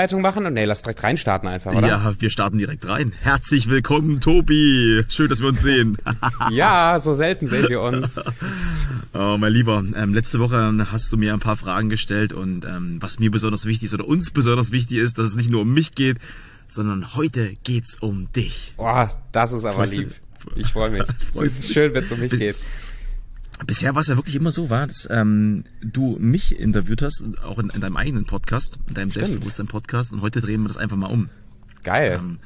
Einleitung machen und nee, lass direkt reinstarten einfach, oder? Ja, wir starten direkt rein. Herzlich willkommen, Tobi. Schön, dass wir uns sehen. ja, so selten sehen wir uns. Oh, mein Lieber, ähm, letzte Woche hast du mir ein paar Fragen gestellt und ähm, was mir besonders wichtig ist oder uns besonders wichtig ist, dass es nicht nur um mich geht, sondern heute geht's um dich. Boah, das ist aber Freust lieb. Ich freue mich. es ist schön, wenn es um mich geht. Bisher war es ja wirklich immer so, war, dass ähm, du mich interviewt hast, auch in, in deinem eigenen Podcast, in deinem Selbstbewusstsein-Podcast und heute drehen wir das einfach mal um. Geil. Ähm,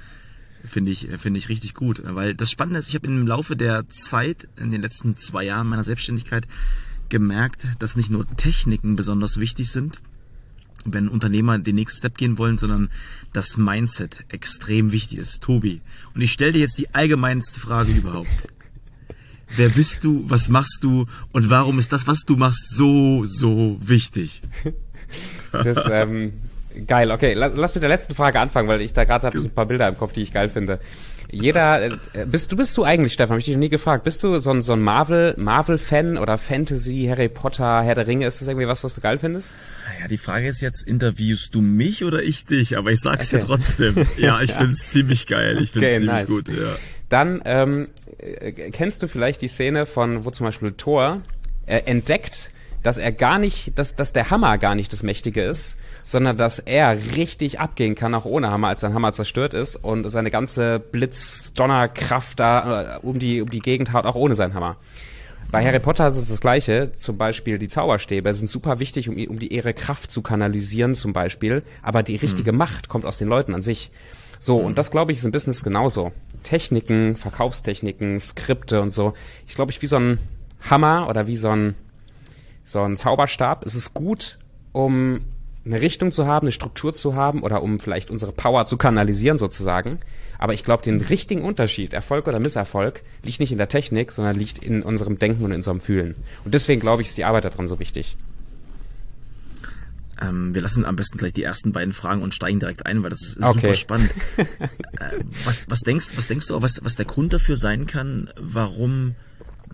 finde ich, finde ich richtig gut. Weil das Spannende ist, ich habe im Laufe der Zeit, in den letzten zwei Jahren meiner Selbstständigkeit, gemerkt, dass nicht nur Techniken besonders wichtig sind, wenn Unternehmer den nächsten Step gehen wollen, sondern das Mindset extrem wichtig ist. Tobi. Und ich stelle dir jetzt die allgemeinste Frage überhaupt. Wer bist du? Was machst du? Und warum ist das, was du machst, so, so wichtig? Das, ähm, geil. Okay, lass, lass mit der letzten Frage anfangen, weil ich da gerade habe ein paar Bilder im Kopf, die ich geil finde. Jeder, äh, bist du bist du eigentlich, Stefan, habe ich dich noch nie gefragt, bist du so ein, so ein Marvel, Marvel-Fan oder Fantasy, Harry Potter, Herr der Ringe, ist das irgendwie was, was du geil findest? Ja, die Frage ist jetzt, interviewst du mich oder ich dich? Aber ich sag's okay. dir trotzdem. Ja, ich find's ziemlich geil, ich find's okay, ziemlich nice. gut, ja. Dann, ähm, äh, kennst du vielleicht die Szene von, wo zum Beispiel Thor äh, entdeckt, dass er gar nicht, dass, dass der Hammer gar nicht das Mächtige ist, sondern dass er richtig abgehen kann, auch ohne Hammer, als sein Hammer zerstört ist und seine ganze Blitz-Donnerkraft da äh, um die, um die Gegend haut, auch ohne seinen Hammer. Bei Harry Potter ist es das Gleiche. Zum Beispiel die Zauberstäbe sind super wichtig, um, um die ihre Kraft zu kanalisieren, zum Beispiel. Aber die richtige mhm. Macht kommt aus den Leuten an sich. So, mhm. und das glaube ich ist im Business genauso. Techniken, Verkaufstechniken, Skripte und so. Ich glaube, ich wie so ein Hammer oder wie so ein, so ein Zauberstab. Es ist gut, um eine Richtung zu haben, eine Struktur zu haben oder um vielleicht unsere Power zu kanalisieren sozusagen. Aber ich glaube, den richtigen Unterschied, Erfolg oder Misserfolg, liegt nicht in der Technik, sondern liegt in unserem Denken und in unserem Fühlen. Und deswegen glaube ich, ist die Arbeit daran so wichtig. Ähm, wir lassen am besten gleich die ersten beiden Fragen und steigen direkt ein, weil das ist okay. super spannend. äh, was, was denkst, was denkst du, was, was der Grund dafür sein kann, warum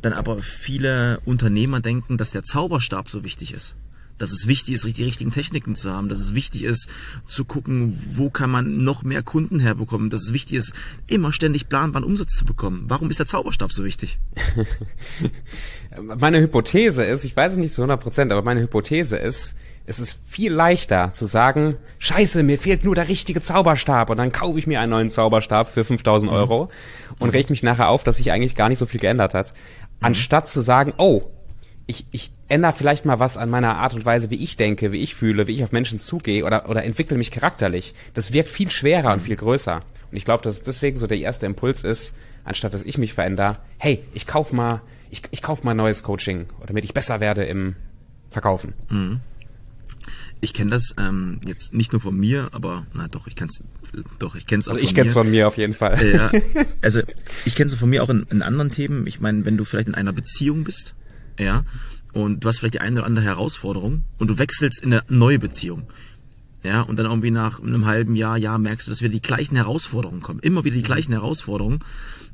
dann aber viele Unternehmer denken, dass der Zauberstab so wichtig ist? Dass es wichtig ist, die richtigen Techniken zu haben, dass es wichtig ist, zu gucken, wo kann man noch mehr Kunden herbekommen, dass es wichtig ist, immer ständig planbaren Umsatz zu bekommen. Warum ist der Zauberstab so wichtig? meine Hypothese ist, ich weiß es nicht zu 100 Prozent, aber meine Hypothese ist, es ist viel leichter zu sagen, scheiße, mir fehlt nur der richtige Zauberstab und dann kaufe ich mir einen neuen Zauberstab für 5000 mhm. Euro mhm. und reg mich nachher auf, dass sich eigentlich gar nicht so viel geändert hat. Mhm. Anstatt zu sagen, oh, ich, ich ändere vielleicht mal was an meiner Art und Weise, wie ich denke, wie ich fühle, wie ich auf Menschen zugehe oder, oder entwickle mich charakterlich. Das wirkt viel schwerer und viel größer. Und ich glaube, dass es deswegen so der erste Impuls ist, anstatt dass ich mich verändere, hey, ich kauf mal, ich, ich kauf mal neues Coaching, damit ich besser werde im Verkaufen. Mhm ich kenne das ähm, jetzt nicht nur von mir, aber na doch, ich kenn's doch, ich kenn's auch also ich kenn's von mir auf jeden Fall. Ja, also ich kenn's von mir auch in, in anderen Themen. Ich meine, wenn du vielleicht in einer Beziehung bist, ja, und du hast vielleicht die eine oder andere Herausforderung und du wechselst in eine neue Beziehung. Ja, und dann irgendwie nach einem halben Jahr, Jahr merkst du, dass wieder die gleichen Herausforderungen kommen. Immer wieder die gleichen Herausforderungen.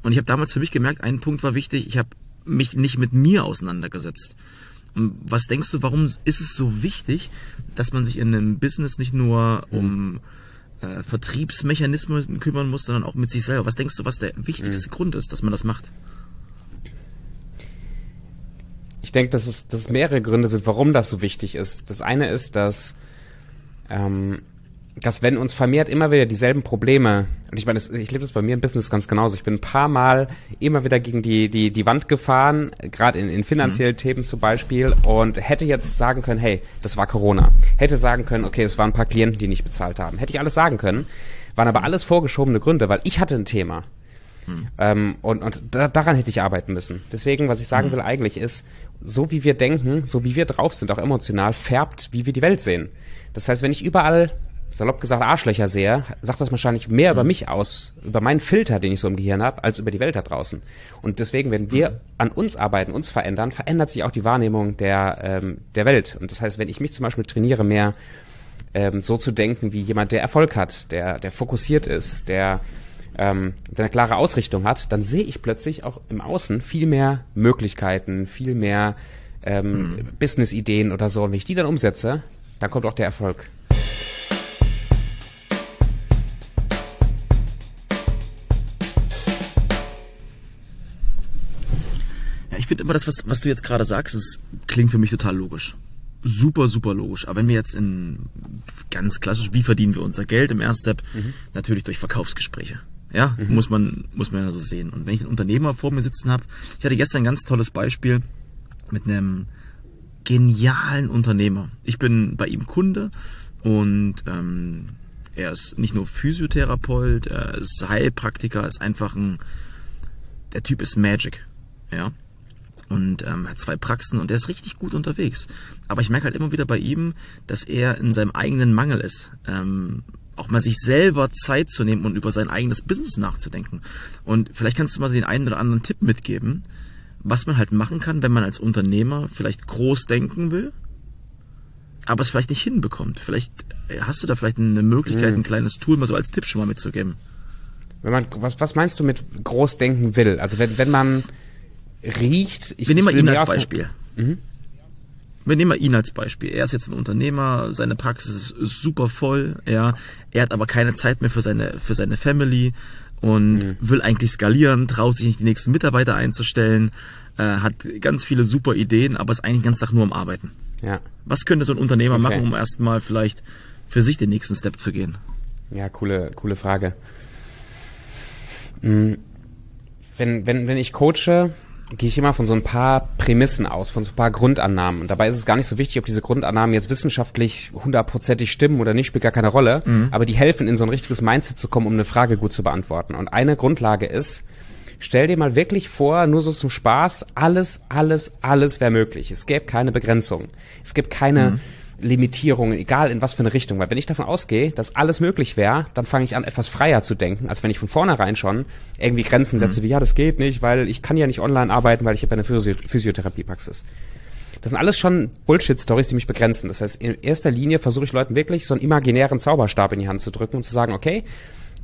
Und ich habe damals für mich gemerkt, ein Punkt war wichtig, ich habe mich nicht mit mir auseinandergesetzt. Was denkst du, warum ist es so wichtig, dass man sich in einem Business nicht nur um äh, Vertriebsmechanismen kümmern muss, sondern auch mit sich selber? Was denkst du, was der wichtigste mhm. Grund ist, dass man das macht? Ich denke, dass es, dass es mehrere Gründe sind, warum das so wichtig ist. Das eine ist, dass ähm, dass wenn uns vermehrt immer wieder dieselben Probleme, und ich meine, das, ich lebe das bei mir im Business ganz genauso, ich bin ein paar Mal immer wieder gegen die, die, die Wand gefahren, gerade in, in finanziellen mhm. Themen zum Beispiel, und hätte jetzt sagen können, hey, das war Corona. Hätte sagen können, okay, es waren ein paar Klienten, die nicht bezahlt haben. Hätte ich alles sagen können, waren aber alles vorgeschobene Gründe, weil ich hatte ein Thema. Mhm. Ähm, und und da, daran hätte ich arbeiten müssen. Deswegen, was ich sagen mhm. will eigentlich ist, so wie wir denken, so wie wir drauf sind, auch emotional, färbt, wie wir die Welt sehen. Das heißt, wenn ich überall salopp gesagt Arschlöcher sehe, sagt das wahrscheinlich mehr über mhm. mich aus, über meinen Filter, den ich so im Gehirn habe, als über die Welt da draußen. Und deswegen, wenn wir mhm. an uns arbeiten, uns verändern, verändert sich auch die Wahrnehmung der, ähm, der Welt. Und das heißt, wenn ich mich zum Beispiel trainiere, mehr ähm, so zu denken wie jemand, der Erfolg hat, der, der fokussiert ist, der, ähm, der eine klare Ausrichtung hat, dann sehe ich plötzlich auch im Außen viel mehr Möglichkeiten, viel mehr ähm, mhm. Business-Ideen oder so. Und wenn ich die dann umsetze, dann kommt auch der Erfolg. Ich finde immer das, was, was du jetzt gerade sagst, das klingt für mich total logisch. Super, super logisch. Aber wenn wir jetzt in ganz klassisch, wie verdienen wir unser Geld im ersten Step? Mhm. Natürlich durch Verkaufsgespräche. Ja, mhm. muss man muss man ja so sehen. Und wenn ich einen Unternehmer vor mir sitzen habe, ich hatte gestern ein ganz tolles Beispiel mit einem genialen Unternehmer. Ich bin bei ihm Kunde und ähm, er ist nicht nur Physiotherapeut, er ist Heilpraktiker, ist einfach ein der Typ ist Magic, ja und ähm, hat zwei Praxen und er ist richtig gut unterwegs. Aber ich merke halt immer wieder bei ihm, dass er in seinem eigenen Mangel ist. Ähm, auch mal sich selber Zeit zu nehmen und über sein eigenes Business nachzudenken. Und vielleicht kannst du mal den einen oder anderen Tipp mitgeben, was man halt machen kann, wenn man als Unternehmer vielleicht groß denken will, aber es vielleicht nicht hinbekommt. Vielleicht äh, hast du da vielleicht eine Möglichkeit, hm. ein kleines Tool mal so als Tipp schon mal mitzugeben. Wenn man, was, was meinst du mit groß denken will? Also wenn, wenn man riecht. Ich, Wir nehmen mal ihn als Beispiel. Mhm. Wir nehmen mal ihn als Beispiel. Er ist jetzt ein Unternehmer, seine Praxis ist, super voll, ja. Er hat aber keine Zeit mehr für seine, für seine Family und mhm. will eigentlich skalieren, traut sich nicht die nächsten Mitarbeiter einzustellen, äh, hat ganz viele super Ideen, aber ist eigentlich ganz Tag nur am Arbeiten. Ja. Was könnte so ein Unternehmer okay. machen, um erstmal vielleicht für sich den nächsten Step zu gehen? Ja, coole, coole Frage. Mhm. Wenn, wenn, wenn ich coache, gehe ich immer von so ein paar Prämissen aus, von so ein paar Grundannahmen. Und dabei ist es gar nicht so wichtig, ob diese Grundannahmen jetzt wissenschaftlich hundertprozentig stimmen oder nicht, spielt gar keine Rolle. Mhm. Aber die helfen, in so ein richtiges Mindset zu kommen, um eine Frage gut zu beantworten. Und eine Grundlage ist, stell dir mal wirklich vor, nur so zum Spaß, alles, alles, alles wäre möglich. Es gäbe keine Begrenzung. Es gibt keine... Mhm Limitierungen, egal in was für eine Richtung. Weil wenn ich davon ausgehe, dass alles möglich wäre, dann fange ich an, etwas freier zu denken, als wenn ich von vornherein schon irgendwie Grenzen setze, mhm. wie ja, das geht nicht, weil ich kann ja nicht online arbeiten, weil ich habe eine Physio Physiotherapiepraxis. Das sind alles schon Bullshit-Stories, die mich begrenzen. Das heißt, in erster Linie versuche ich Leuten wirklich so einen imaginären Zauberstab in die Hand zu drücken und zu sagen, okay,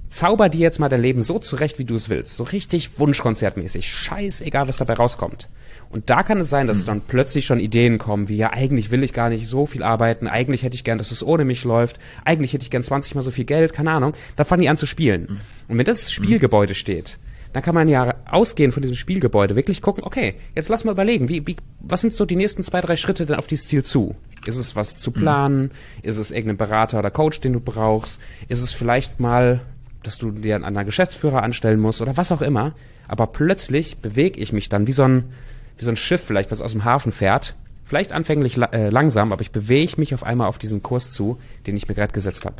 zauber dir jetzt mal dein Leben so zurecht, wie du es willst. So richtig Wunschkonzertmäßig. Scheißegal, was dabei rauskommt. Und da kann es sein, dass mhm. dann plötzlich schon Ideen kommen, wie ja, eigentlich will ich gar nicht so viel arbeiten, eigentlich hätte ich gern, dass es ohne mich läuft, eigentlich hätte ich gern 20 mal so viel Geld, keine Ahnung. Da fangen die an zu spielen. Mhm. Und wenn das Spielgebäude steht, dann kann man ja ausgehen von diesem Spielgebäude, wirklich gucken, okay, jetzt lass mal überlegen, wie, wie, was sind so die nächsten zwei, drei Schritte denn auf dieses Ziel zu? Ist es was zu planen? Mhm. Ist es irgendein Berater oder Coach, den du brauchst? Ist es vielleicht mal, dass du dir einen anderen Geschäftsführer anstellen musst oder was auch immer? Aber plötzlich bewege ich mich dann wie so ein, wie so ein Schiff vielleicht, was aus dem Hafen fährt. Vielleicht anfänglich la äh, langsam, aber ich bewege mich auf einmal auf diesen Kurs zu, den ich mir gerade gesetzt habe.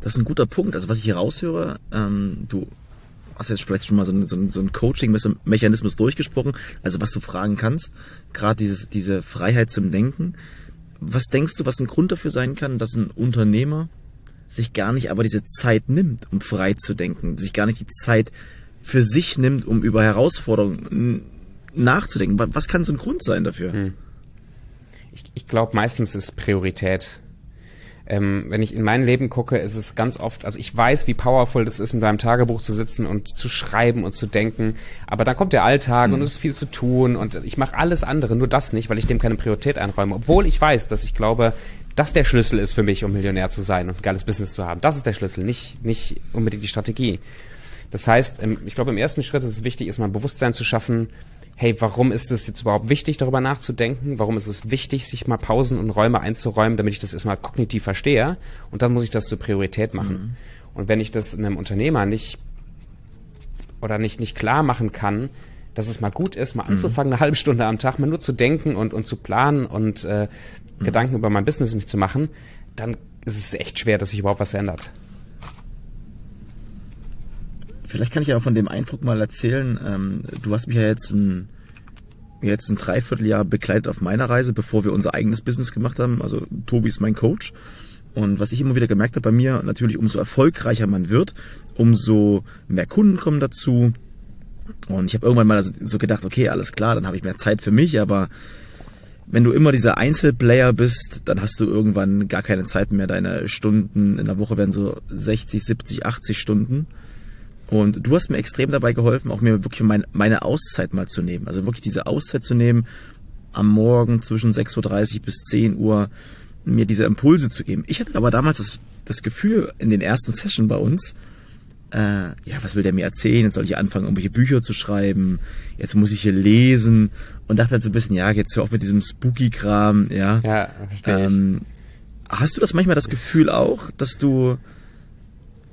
Das ist ein guter Punkt. Also was ich hier raushöre, ähm, du hast jetzt vielleicht schon mal so einen, so einen, so einen Coaching-Mechanismus durchgesprochen, also was du fragen kannst, gerade diese Freiheit zum Denken. Was denkst du, was ein Grund dafür sein kann, dass ein Unternehmer sich gar nicht aber diese Zeit nimmt, um frei zu denken, sich gar nicht die Zeit für sich nimmt, um über Herausforderungen nachzudenken. Was kann so ein Grund sein dafür? Hm. Ich, ich glaube, meistens ist Priorität. Ähm, wenn ich in mein Leben gucke, ist es ganz oft, also ich weiß, wie powerful das ist, mit meinem Tagebuch zu sitzen und zu schreiben und zu denken, aber dann kommt der Alltag mhm. und es ist viel zu tun und ich mache alles andere, nur das nicht, weil ich dem keine Priorität einräume, obwohl ich weiß, dass ich glaube, dass der Schlüssel ist für mich, um Millionär zu sein und ein geiles Business zu haben. Das ist der Schlüssel, nicht, nicht unbedingt die Strategie. Das heißt, ich glaube, im ersten Schritt ist es wichtig, ist mal Bewusstsein zu schaffen, hey, warum ist es jetzt überhaupt wichtig, darüber nachzudenken? Warum ist es wichtig, sich mal Pausen und Räume einzuräumen, damit ich das erstmal kognitiv verstehe? Und dann muss ich das zur Priorität machen. Mhm. Und wenn ich das einem Unternehmer nicht oder nicht, nicht klar machen kann, dass es mal gut ist, mal mhm. anzufangen, eine halbe Stunde am Tag mal nur zu denken und, und zu planen und äh, mhm. Gedanken über mein Business nicht zu machen, dann ist es echt schwer, dass sich überhaupt was ändert. Vielleicht kann ich ja von dem Eindruck mal erzählen. Ähm, du hast mich ja jetzt ein, jetzt ein Dreivierteljahr begleitet auf meiner Reise, bevor wir unser eigenes Business gemacht haben. Also Tobi ist mein Coach. Und was ich immer wieder gemerkt habe bei mir, natürlich umso erfolgreicher man wird, umso mehr Kunden kommen dazu. Und ich habe irgendwann mal so gedacht, okay, alles klar, dann habe ich mehr Zeit für mich, aber wenn du immer dieser Einzelplayer bist, dann hast du irgendwann gar keine Zeit mehr. Deine Stunden in der Woche werden so 60, 70, 80 Stunden. Und du hast mir extrem dabei geholfen, auch mir wirklich mein, meine Auszeit mal zu nehmen. Also wirklich diese Auszeit zu nehmen, am Morgen zwischen 6.30 Uhr bis 10 Uhr mir diese Impulse zu geben. Ich hatte aber damals das, das Gefühl in den ersten Sessions bei uns, äh, ja, was will der mir erzählen? Jetzt soll ich anfangen, irgendwelche Bücher zu schreiben. Jetzt muss ich hier lesen. Und dachte halt so ein bisschen, ja, jetzt hör auf mit diesem Spooky-Kram, ja. Ja, verstehe Ähm, hast du das manchmal das Gefühl auch, dass du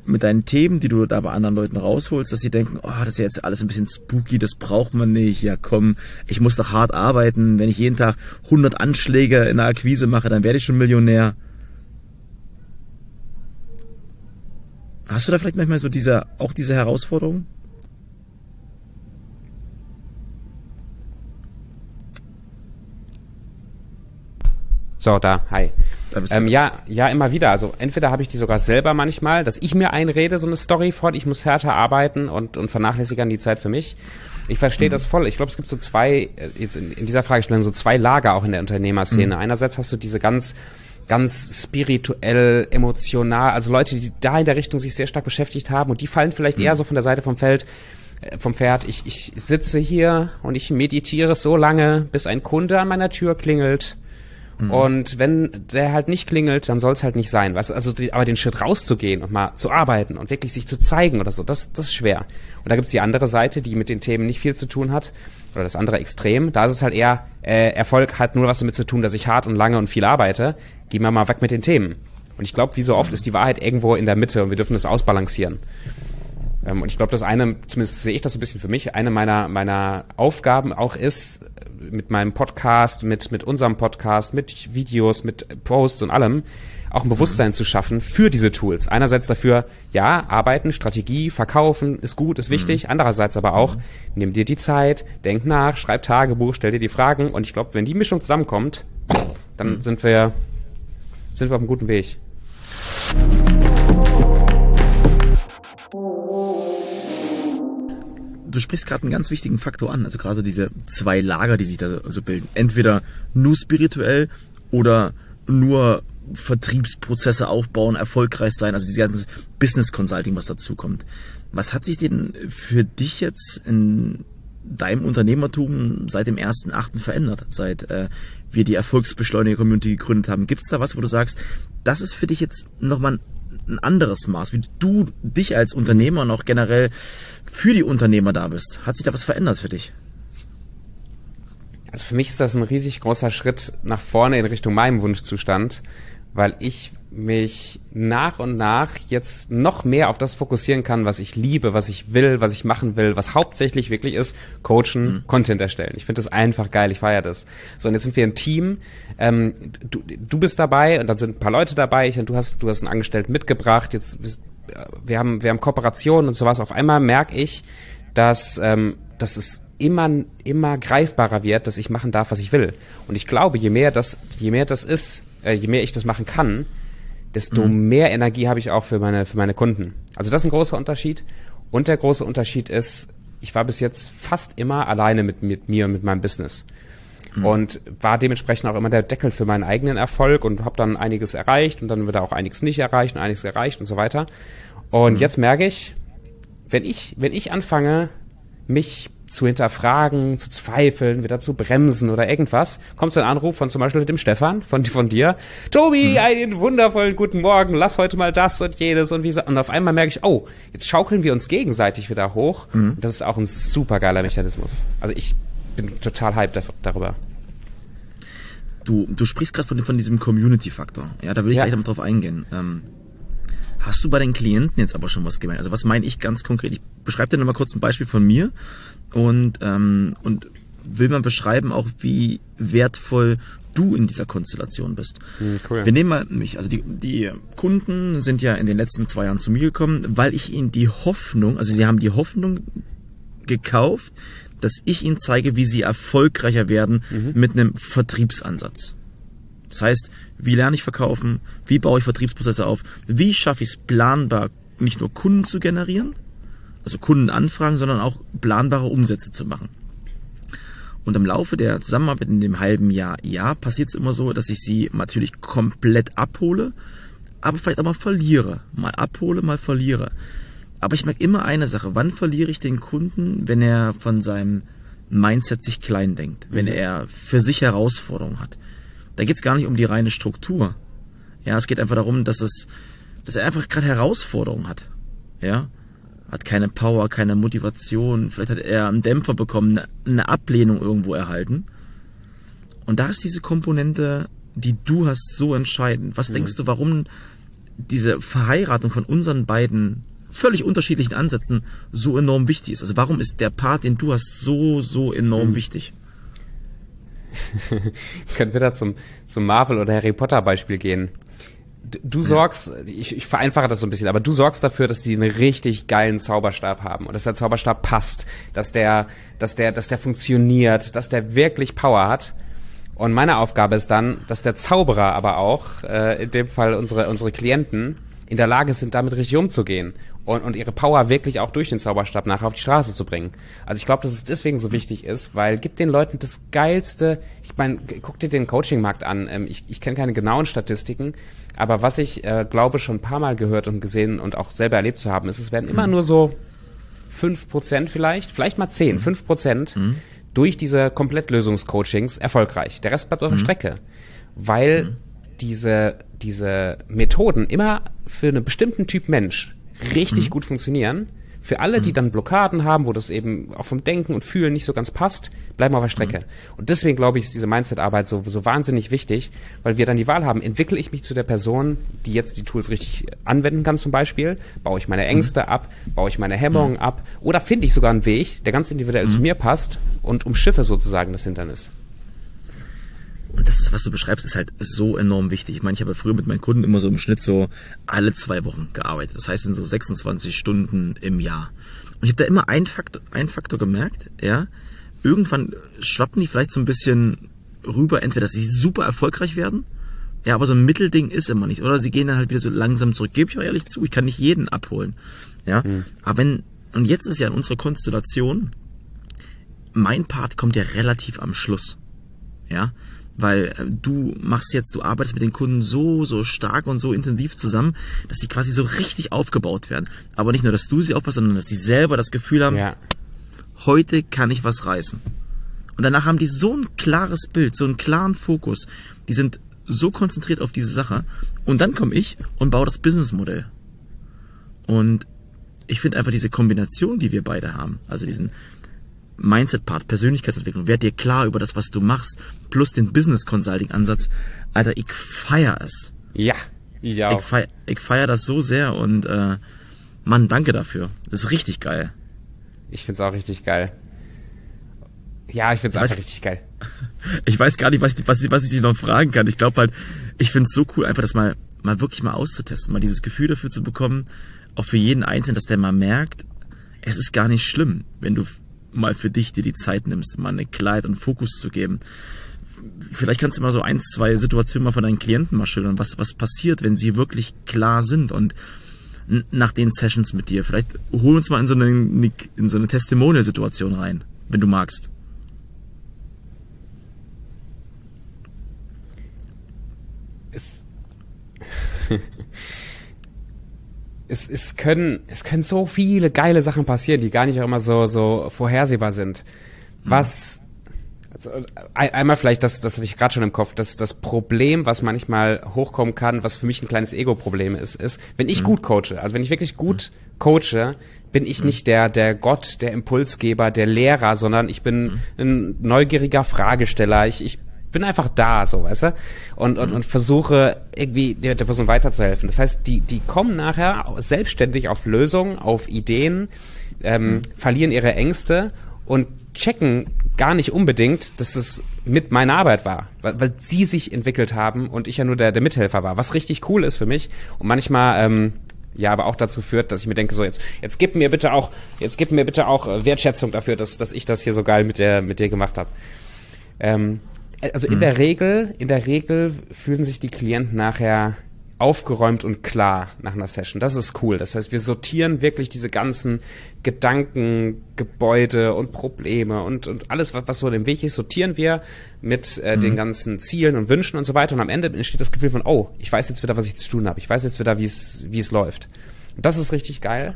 mit deinen Themen, die du da bei anderen Leuten rausholst, dass sie denken, oh, das ist ja jetzt alles ein bisschen spooky, das braucht man nicht. Ja, komm, ich muss doch hart arbeiten. Wenn ich jeden Tag 100 Anschläge in der Akquise mache, dann werde ich schon Millionär. Hast du da vielleicht manchmal so diese, auch diese Herausforderung? So, da, hi. Ähm, ja, ja, immer wieder. Also entweder habe ich die sogar selber manchmal, dass ich mir einrede, so eine Story von, ich muss härter arbeiten und, und vernachlässige dann die Zeit für mich. Ich verstehe das voll. Ich glaube, es gibt so zwei, äh, jetzt in, in dieser Fragestellung, so zwei Lager auch in der Unternehmerszene. Einerseits hast du diese ganz ganz spirituell, emotional, also Leute, die da in der Richtung sich sehr stark beschäftigt haben und die fallen vielleicht eher so von der Seite vom Feld, äh, vom Pferd. Ich, ich sitze hier und ich meditiere so lange, bis ein Kunde an meiner Tür klingelt. Und wenn der halt nicht klingelt, dann soll es halt nicht sein. Weißt? Also die, aber den Schritt rauszugehen und mal zu arbeiten und wirklich sich zu zeigen oder so, das, das ist schwer. Und da gibt's die andere Seite, die mit den Themen nicht viel zu tun hat, oder das andere Extrem. Da ist es halt eher, äh, Erfolg hat nur was damit zu tun, dass ich hart und lange und viel arbeite. Gehen wir mal weg mit den Themen. Und ich glaube, wie so oft ist die Wahrheit irgendwo in der Mitte und wir dürfen das ausbalancieren. Ähm, und ich glaube, das eine, zumindest sehe ich das so ein bisschen für mich, eine meiner, meiner Aufgaben auch ist, äh, mit meinem Podcast, mit, mit unserem Podcast, mit Videos, mit Posts und allem, auch ein Bewusstsein zu schaffen für diese Tools. Einerseits dafür, ja, arbeiten, Strategie, verkaufen ist gut, ist wichtig. Andererseits aber auch, nimm dir die Zeit, denk nach, schreib Tagebuch, stell dir die Fragen. Und ich glaube, wenn die Mischung zusammenkommt, dann sind wir, sind wir auf einem guten Weg. Du sprichst gerade einen ganz wichtigen Faktor an, also gerade diese zwei Lager, die sich da so bilden. Entweder nur spirituell oder nur Vertriebsprozesse aufbauen, erfolgreich sein, also dieses ganze Business Consulting, was dazu kommt. Was hat sich denn für dich jetzt in deinem Unternehmertum seit dem 1.8. verändert, seit äh, wir die Erfolgsbeschleuniger-Community gegründet haben? Gibt es da was, wo du sagst, das ist für dich jetzt nochmal ein, ein anderes Maß, wie du dich als Unternehmer und auch generell für die Unternehmer da bist? Hat sich da was verändert für dich? Also für mich ist das ein riesig großer Schritt nach vorne in Richtung meinem Wunschzustand, weil ich mich nach und nach jetzt noch mehr auf das fokussieren kann, was ich liebe, was ich will, was ich machen will, was hauptsächlich wirklich ist, coachen, Mhm. Content erstellen. Ich finde das einfach geil, ich feiere das. So, und jetzt sind wir ein Team, ähm, du, du bist dabei und dann sind ein paar Leute dabei, ich, und du hast, du hast einen Angestellten mitgebracht, jetzt bist, äh, wir haben, wir haben Kooperationen und sowas. Auf einmal merke ich, dass, ähm, dass es immer, immer greifbarer wird, dass ich machen darf, was ich will. Und ich glaube, je mehr das, je mehr das ist, äh, je mehr ich das machen kann, desto mehr Energie habe ich auch für meine, für meine Kunden. Also das ist ein großer Unterschied. Und der große Unterschied ist, ich war bis jetzt fast immer alleine mit, mit mir und mit meinem Business. Und war dementsprechend auch immer der Deckel für meinen eigenen Erfolg und habe dann einiges erreicht und dann wieder auch einiges nicht erreicht und einiges erreicht und so weiter. Und jetzt merke ich, wenn ich, wenn ich anfange, mich zu hinterfragen, zu zweifeln, wieder zu bremsen oder irgendwas, kommt so ein Anruf von zum Beispiel dem Stefan, von, von dir. Tobi, einen wundervollen guten Morgen, lass heute mal das und jenes und wie so. Und auf einmal merke ich, oh, jetzt schaukeln wir uns gegenseitig wieder hoch. Und das ist auch ein super geiler Mechanismus. Also ich bin total hyped dar- darüber. Du, du sprichst gerade von, von diesem Community-Faktor. Ja, da will ich Ja. gleich noch drauf eingehen. Ähm, hast du bei den Klienten jetzt aber schon was gemerkt? Also was meine ich ganz konkret? Ich beschreibe dir nochmal kurz ein Beispiel von mir und, ähm, und will mal beschreiben auch, wie wertvoll du in dieser Konstellation bist. cool. Wir nehmen mal mich. Also die, die Kunden sind ja in den letzten zwei Jahren zu mir gekommen, weil ich ihnen die Hoffnung, also sie haben die Hoffnung gekauft, dass ich ihnen zeige, wie sie erfolgreicher werden mit einem Vertriebsansatz. Das heißt, wie lerne ich verkaufen, wie baue ich Vertriebsprozesse auf, wie schaffe ich es planbar, nicht nur Kunden zu generieren, also Kundenanfragen, sondern auch planbare Umsätze zu machen. Und im Laufe der Zusammenarbeit in dem halben Jahr, ja, passiert es immer so, dass ich sie natürlich komplett abhole, aber vielleicht auch mal verliere. Mal abhole, mal verliere. Aber ich merke immer eine Sache, wann verliere ich den Kunden, wenn er von seinem Mindset sich klein denkt, wenn er für sich Herausforderungen hat. Da geht es gar nicht um die reine Struktur. Ja, es geht einfach darum, dass es, dass er einfach gerade Herausforderungen hat. Ja. hat keine Power, keine Motivation, vielleicht hat er einen Dämpfer bekommen, eine Ablehnung irgendwo erhalten. Und da ist diese Komponente, die du hast, so entscheidend. Was mhm. denkst du, warum diese Verheiratung von unseren beiden völlig unterschiedlichen Ansätzen so enorm wichtig ist? Also warum ist der Part, den du hast, so, so enorm mhm. wichtig? Können wir da zum, zum Marvel- oder Harry Potter-Beispiel gehen? du sorgst, ich, ich vereinfache das so ein bisschen, aber du sorgst dafür, dass die einen richtig geilen Zauberstab haben und dass der Zauberstab passt, dass der, dass der, dass der funktioniert, dass der wirklich Power hat. Und meine Aufgabe ist dann, dass der Zauberer aber auch, äh, in dem Fall unsere, unsere Klienten, in der Lage sind, damit richtig umzugehen und, und ihre Power wirklich auch durch den Zauberstab nachher auf die Straße zu bringen. Also ich glaube, dass es deswegen so wichtig ist, weil gibt den Leuten das geilste, ich meine, guck dir den Coaching-Markt an. Ähm, ich ich kenne keine genauen Statistiken, aber was ich äh, glaube schon ein paar Mal gehört und gesehen und auch selber erlebt zu haben, ist, es werden immer mhm. nur so fünf Prozent vielleicht, vielleicht mal zehn, mhm. fünf Prozent mhm. durch diese Komplettlösungscoachings erfolgreich. Der Rest bleibt auf der mhm. Strecke, weil. Diese diese Methoden immer für einen bestimmten Typ Mensch richtig mhm. gut funktionieren. Für alle, die mhm. dann Blockaden haben, wo das eben auch vom Denken und Fühlen nicht so ganz passt, bleiben auf der Strecke. Mhm. Und deswegen glaube ich, ist diese Mindset-Arbeit so, so wahnsinnig wichtig, weil wir dann die Wahl haben, entwickle ich mich zu der Person, die jetzt die Tools richtig anwenden kann zum Beispiel, baue ich meine Ängste mhm. ab, baue ich meine Hemmungen mhm. ab oder finde ich sogar einen Weg, der ganz individuell zu mhm. mir passt und umschiffe sozusagen das Hindernis. Und das ist, was du beschreibst, ist halt so enorm wichtig. Ich meine, ich habe früher mit meinen Kunden immer so im Schnitt so alle zwei Wochen gearbeitet. Das heißt, in so 26 Stunden im Jahr. Und ich habe da immer einen Faktor, einen Faktor gemerkt, ja. Irgendwann schwappen die vielleicht so ein bisschen rüber, entweder dass sie super erfolgreich werden, ja, aber so ein Mittelding ist immer nicht. Oder sie gehen dann halt wieder so langsam zurück. Gebe ich auch ehrlich zu, ich kann nicht jeden abholen. Ja. Mhm. Aber wenn, und jetzt ist ja in unserer Konstellation, mein Part kommt ja relativ am Schluss. Ja weil äh, du machst jetzt, du arbeitest mit den Kunden so, so stark und so intensiv zusammen, dass sie quasi so richtig aufgebaut werden. Aber nicht nur, dass du sie aufpasst, sondern dass sie selber das Gefühl haben, ja. heute kann ich was reißen. Und danach haben die so ein klares Bild, so einen klaren Fokus. Die sind so konzentriert auf diese Sache. Und dann komme ich und baue das Businessmodell. Und ich finde einfach diese Kombination, die wir beide haben, also diesen Mindset-Part, Persönlichkeitsentwicklung, werd dir klar über das, was du machst, plus den Business-Consulting-Ansatz. Alter, ich feier es. Ja, ich auch. Ich feier, ich feier das so sehr und äh, Mann, danke dafür. Das ist richtig geil. Ich find's auch richtig geil. Ja, ich find's ich einfach weiß, richtig geil. Ich weiß gar nicht, was ich, was was ich dich noch fragen kann. Ich glaube halt, ich find's so cool, einfach das mal, mal wirklich mal auszutesten, mal dieses Gefühl dafür zu bekommen, auch für jeden Einzelnen, dass der mal merkt, es ist gar nicht schlimm, wenn du mal für dich dir die Zeit nimmst, mal eine Klarheit und Fokus zu geben. Vielleicht kannst du mal so ein, zwei Situationen mal von deinen Klienten mal schildern, was, was passiert, wenn sie wirklich klar sind und nach den Sessions mit dir. Vielleicht hol uns mal in so eine, in so eine Testimonial-Situation rein, wenn du magst. es, es können, es können so viele geile Sachen passieren, die gar nicht auch immer so, so vorhersehbar sind. Was, also, einmal vielleicht, das, das hatte ich gerade schon im Kopf, das, das Problem, was manchmal hochkommen kann, was für mich ein kleines Ego-Problem ist, ist, wenn ich mhm. gut coache, also wenn ich wirklich gut mhm. coache, bin ich mhm. nicht der, der Gott, der Impulsgeber, der Lehrer, sondern ich bin mhm. ein neugieriger Fragesteller. Ich, ich bin einfach da, so, weißt du? Und, und, mhm. und versuche irgendwie der, der Person weiterzuhelfen. Das heißt, die, die kommen nachher selbstständig auf Lösungen, auf Ideen, ähm, mhm. verlieren ihre Ängste und checken gar nicht unbedingt, dass das mit meiner Arbeit war, weil, weil sie sich entwickelt haben und ich ja nur der, der Mithelfer war, was richtig cool ist für mich und manchmal ähm, ja aber auch dazu führt, dass ich mir denke, so jetzt jetzt gib mir bitte auch jetzt gib mir bitte auch äh, Wertschätzung dafür, dass dass ich das hier so geil mit der mit dir gemacht habe. Ähm, also in mhm. der Regel, in der Regel fühlen sich die Klienten nachher aufgeräumt und klar nach einer Session. Das ist cool. Das heißt, wir sortieren wirklich diese ganzen Gedanken, Gebäude und Probleme und, und alles, was, was so im Weg ist, sortieren wir mit äh, mhm. den ganzen Zielen und Wünschen und so weiter. Und am Ende entsteht das Gefühl von, oh, ich weiß jetzt wieder, was ich zu tun habe. Ich weiß jetzt wieder, wie es wie es läuft. Und das ist richtig geil.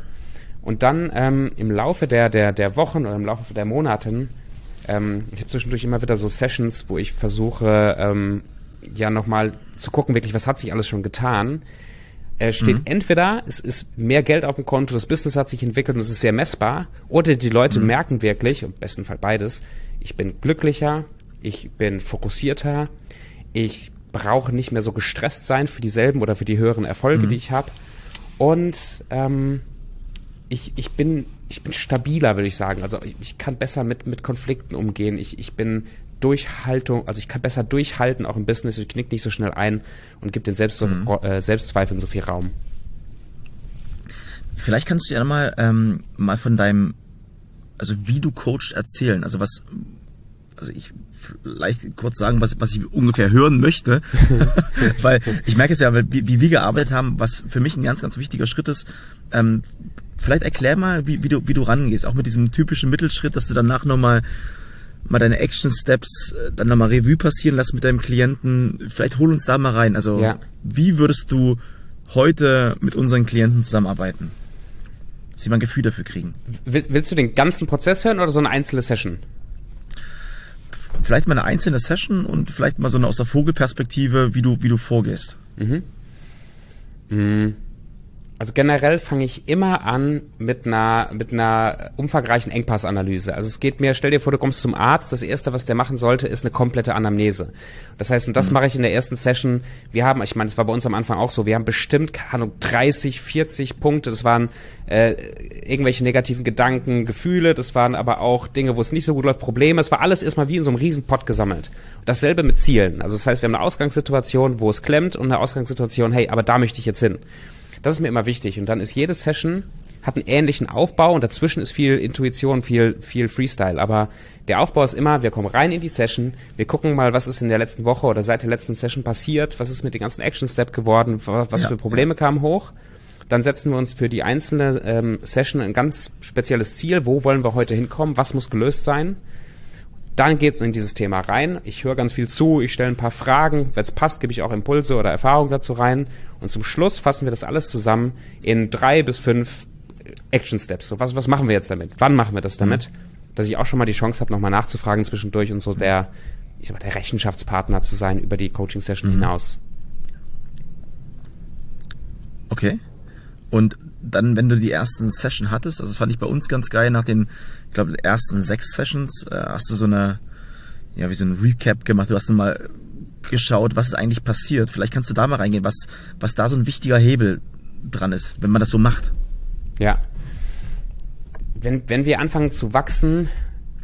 Und dann ähm, im Laufe der, der, der Wochen oder im Laufe der Monaten ähm, ich habe zwischendurch immer wieder so Sessions, wo ich versuche, ähm, ja nochmal zu gucken, wirklich, was hat sich alles schon getan. äh, steht mhm. entweder, es ist mehr Geld auf dem Konto, das Business hat sich entwickelt und es ist sehr messbar, oder die Leute mhm. merken wirklich, im besten Fall beides, ich bin glücklicher, ich bin fokussierter, ich brauche nicht mehr so gestresst sein für dieselben oder für die höheren Erfolge, mhm. die ich habe. Und ähm, ich, ich, bin, ich bin stabiler, würde ich sagen. Also ich, ich kann besser mit, mit Konflikten umgehen. Ich, ich bin Durchhaltung, also ich kann besser durchhalten, auch im Business. Ich knick nicht so schnell ein und gebe den Selbst mhm. äh, Selbstzweifeln so viel Raum. Vielleicht kannst du ja mal, ähm, mal von deinem, also wie du coachst erzählen. Also was, also ich vielleicht kurz sagen, was, was ich ungefähr hören möchte, weil ich merke es ja, wie, wie wir gearbeitet haben, was für mich ein ganz, ganz wichtiger Schritt ist. Ähm, vielleicht erklär mal, wie, wie, du, wie du rangehst, auch mit diesem typischen Mittelschritt, dass du danach nochmal mal deine Action Steps äh, dann nochmal Revue passieren lässt mit deinem Klienten. Vielleicht hol uns da mal rein. Also ja. wie würdest du heute mit unseren Klienten zusammenarbeiten? Dass sie mal ein Gefühl dafür kriegen. willst du den ganzen Prozess hören oder so eine einzelne Session? Vielleicht mal eine einzelne Session und vielleicht mal so eine aus der Vogelperspektive, wie du, wie du vorgehst. Mhm. Mhm. Also generell fange ich immer an mit einer, mit einer umfangreichen Engpassanalyse. Also es geht mir, stell dir vor, du kommst zum Arzt, das erste, was der machen sollte, ist eine komplette Anamnese. Das heißt, und das mhm. mache ich in der ersten Session. Wir haben, ich meine, es war bei uns am Anfang auch so, wir haben bestimmt, keine Ahnung, 30, 40 Punkte. Das waren äh, irgendwelche negativen Gedanken, Gefühle, das waren aber auch Dinge, wo es nicht so gut läuft, Probleme. Es war alles erstmal wie in so einem Riesenpott gesammelt. dasselbe mit Zielen. Also das heißt, wir haben eine Ausgangssituation, wo es klemmt und eine Ausgangssituation, hey, aber da möchte ich jetzt hin. Das ist mir immer wichtig. Und dann ist jede Session hat einen ähnlichen Aufbau und dazwischen ist viel Intuition, viel, viel Freestyle. Aber der Aufbau ist immer, wir kommen rein in die Session, wir gucken mal, was ist in der letzten Woche oder seit der letzten Session passiert, was ist mit den ganzen Action Step geworden, was ja, für Probleme kamen hoch. Dann setzen wir uns für die einzelne ähm, Session ein ganz spezielles Ziel, wo wollen wir heute hinkommen, was muss gelöst sein. Dann geht's in dieses Thema rein. Ich höre ganz viel zu, ich stelle ein paar Fragen. Wenn es passt, gebe ich auch Impulse oder Erfahrungen dazu rein. Und zum Schluss fassen wir das alles zusammen in drei bis fünf Action Steps. So, was, was machen wir jetzt damit? Wann machen wir das damit? Mhm. Dass ich auch schon mal die Chance habe, nochmal nachzufragen zwischendurch und so der, ich sag mal, der Rechenschaftspartner zu sein über die Coaching-Session mhm. hinaus. Okay. Und dann, wenn du die ersten Session hattest, also das fand ich bei uns ganz geil, nach den, ich glaube, ersten sechs Sessions, äh, hast du so eine, ja, wie so ein Recap gemacht. Du hast dann mal geschaut, was ist eigentlich passiert. Vielleicht kannst du da mal reingehen, was, was da so ein wichtiger Hebel dran ist, wenn man das so macht. Ja. Wenn, wenn wir anfangen zu wachsen,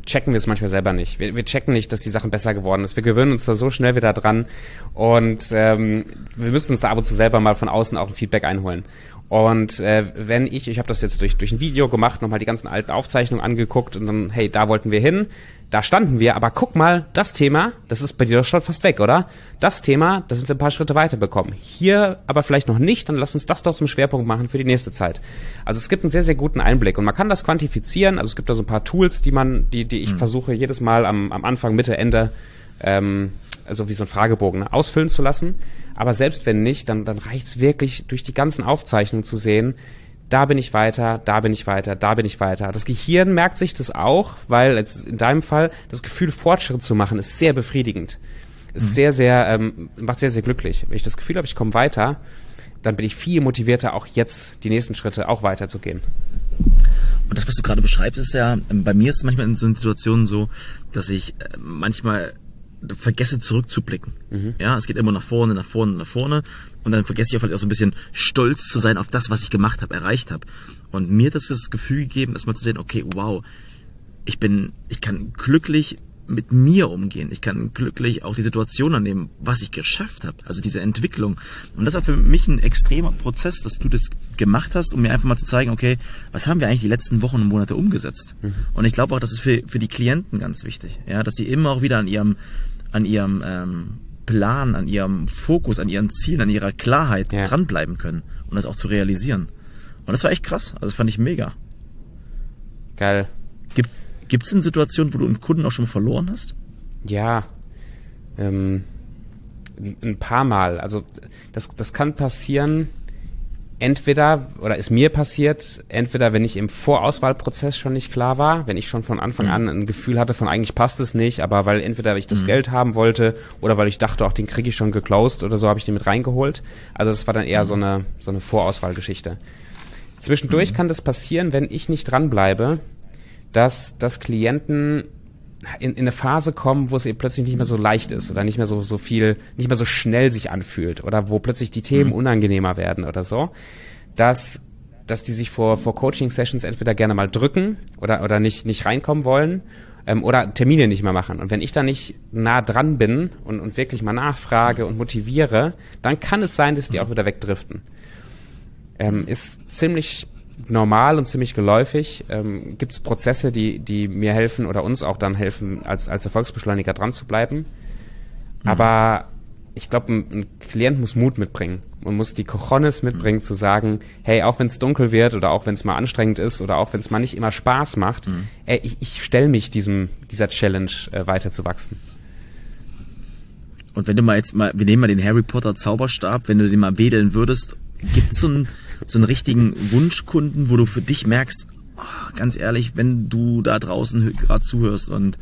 checken wir es manchmal selber nicht. Wir, wir checken nicht, dass die Sachen besser geworden ist. Wir gewöhnen uns da so schnell wieder dran und ähm, wir müssen uns da ab und zu selber mal von außen auch ein Feedback einholen. Und äh, wenn ich, ich habe das jetzt durch, durch ein Video gemacht, nochmal die ganzen alten Aufzeichnungen angeguckt und dann, hey, da wollten wir hin, da standen wir, aber guck mal, das Thema, das ist bei dir doch schon fast weg, oder? Das Thema, da sind wir ein paar Schritte weiterbekommen. Hier aber vielleicht noch nicht, dann lass uns das doch zum Schwerpunkt machen für die nächste Zeit. Also es gibt einen sehr, sehr guten Einblick und man kann das quantifizieren, also es gibt da so ein paar Tools, die man, die, die ich mhm. versuche jedes Mal am, am Anfang, Mitte, Ende, ähm, also wie so ein Fragebogen, ne, ausfüllen zu lassen. Aber selbst wenn nicht, dann, dann reicht's wirklich, durch die ganzen Aufzeichnungen zu sehen, da bin ich weiter, da bin ich weiter, da bin ich weiter. Das Gehirn merkt sich das auch, weil jetzt in deinem Fall das Gefühl, Fortschritt zu machen, ist sehr befriedigend. Ist mhm. sehr, sehr, ähm, macht sehr, sehr glücklich. Wenn ich das Gefühl habe, ich komme weiter, dann bin ich viel motivierter, auch jetzt die nächsten Schritte auch weiterzugehen. Und das, was du gerade beschreibst, ist ja, ähm, bei mir ist es manchmal in so Situationen so, dass ich äh, manchmal vergesse zurückzublicken. Mhm. Ja, es geht immer nach vorne, nach vorne, nach vorne. Und dann vergesse ich auch vielleicht auch so ein bisschen stolz zu sein auf das, was ich gemacht habe, erreicht habe. Und mir hat das das Gefühl gegeben, erstmal zu sehen, okay, wow, ich bin, ich kann glücklich mit mir umgehen. Ich kann glücklich auch die Situation annehmen, was ich geschafft habe. Also diese Entwicklung. Und das war für mich ein extremer Prozess, dass du das gemacht hast, um mir einfach mal zu zeigen, okay, was haben wir eigentlich die letzten Wochen und Monate umgesetzt? Mhm. Und ich glaube auch, das ist für, für die Klienten ganz wichtig. Ja, dass sie immer auch wieder an ihrem an ihrem ähm, Plan, an ihrem Fokus, an ihren Zielen, an ihrer Klarheit ja. dranbleiben können und das auch zu realisieren. Und das war echt krass. Also das fand ich mega. Geil. Gibt es denn Situationen, wo du einen Kunden auch schon verloren hast? Ja. Ähm, ein paar Mal. Also das, das kann passieren entweder, oder ist mir passiert, entweder wenn ich im Vorauswahlprozess schon nicht klar war, wenn ich schon von Anfang mhm. an ein Gefühl hatte von eigentlich passt es nicht, aber weil entweder ich das mhm. Geld haben wollte oder weil ich dachte, auch den kriege ich schon geclosed oder so, habe ich den mit reingeholt. Also es war dann eher mhm. so eine, so eine Vorauswahlgeschichte. Zwischendurch mhm. kann das passieren, wenn ich nicht dranbleibe, dass, dass Klienten in, in eine Phase kommen, wo es eben plötzlich nicht mehr so leicht ist oder nicht mehr so, so viel, nicht mehr so schnell sich anfühlt oder wo plötzlich die Themen mhm. unangenehmer werden oder so, dass, dass die sich vor, vor Coaching-Sessions entweder gerne mal drücken oder, oder nicht, nicht reinkommen wollen ähm, oder Termine nicht mehr machen. Und wenn ich da nicht nah dran bin und, und wirklich mal nachfrage und motiviere, dann kann es sein, dass die auch wieder wegdriften. Ähm, ist ziemlich normal und ziemlich geläufig. Ähm, Gibt es Prozesse, die, die mir helfen oder uns auch dann helfen, als, als Erfolgsbeschleuniger dran zu bleiben. Mhm. Aber ich glaube, ein, ein, Klient muss Mut mitbringen. Man muss die Cojones mitbringen, mhm. zu sagen, hey, auch wenn es dunkel wird oder auch wenn es mal anstrengend ist oder auch wenn es mal nicht immer Spaß macht, mhm. ey, ich, ich stelle mich diesem, dieser Challenge äh, weiter zu wachsen. Und wenn du mal jetzt mal, wir nehmen mal den Harry Potter Zauberstab, wenn du den mal wedeln würdest, gibt's so ein so einen richtigen Wunschkunden, wo du für dich merkst, oh, ganz ehrlich, wenn du da draußen gerade zuhörst und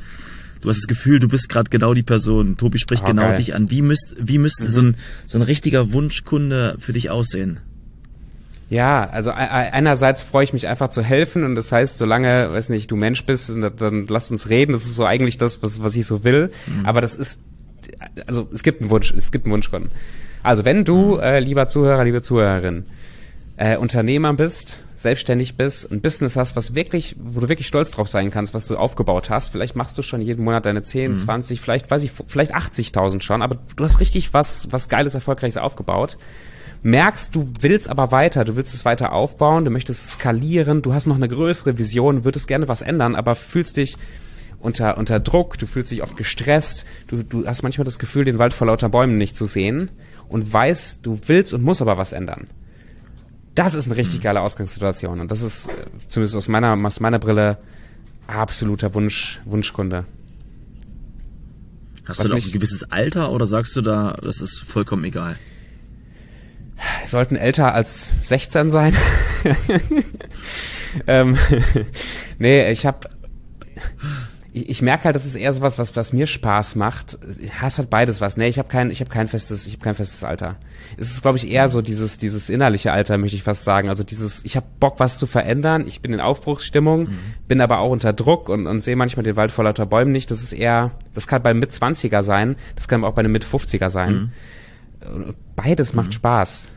du hast das Gefühl, du bist gerade genau die Person, Tobi spricht oh, genau geil. dich an, wie müsste wie müsste mhm. so, ein, so ein richtiger Wunschkunde für dich aussehen? Ja, also einerseits freue ich mich einfach zu helfen und das heißt, solange, weiß nicht, du Mensch bist, dann, dann lass uns reden. Das ist so eigentlich das, was, was ich so will. Mhm. Aber das ist, also es gibt einen Wunsch, es gibt einen Wunschkunden. Also wenn du, mhm. äh, lieber Zuhörer, liebe Zuhörerin, äh, Unternehmer bist, selbstständig bist, ein Business hast, was wirklich, wo du wirklich stolz drauf sein kannst, was du aufgebaut hast. Vielleicht machst du schon jeden Monat deine 10, mhm. 20, vielleicht, weiß ich, vielleicht 80.000 schon, aber du hast richtig was, was Geiles, Erfolgreiches aufgebaut. Merkst, du willst aber weiter, du willst es weiter aufbauen, du möchtest skalieren, du hast noch eine größere Vision, würdest gerne was ändern, aber fühlst dich unter, unter Druck, du fühlst dich oft gestresst, du, du hast manchmal das Gefühl, den Wald vor lauter Bäumen nicht zu sehen und weißt, du willst und musst aber was ändern das ist eine richtig geile Ausgangssituation. Und das ist, äh, zumindest aus meiner, aus meiner Brille, absoluter Wunsch, Wunschkunde. Hast Was du da auch ein gewisses Alter oder sagst du da, das ist vollkommen egal? Sollten älter als 16 sein. ähm, nee, ich habe ich, ich merke halt, das ist eher so was, was, was mir Spaß macht. Hass hat beides was. Nee, ich habe kein, ich habe kein festes, ich habe kein festes Alter. Es ist, glaube ich, eher so dieses, dieses innerliche Alter, möchte ich fast sagen. Also dieses, ich habe Bock, was zu verändern. Ich bin in Aufbruchsstimmung, mhm. bin aber auch unter Druck und, und sehe manchmal den Wald vor lauter Bäumen nicht. Das ist eher, das kann bei mit 20er sein, das kann aber auch bei einem mit 50er sein. Mhm. Beides macht mhm. Spaß.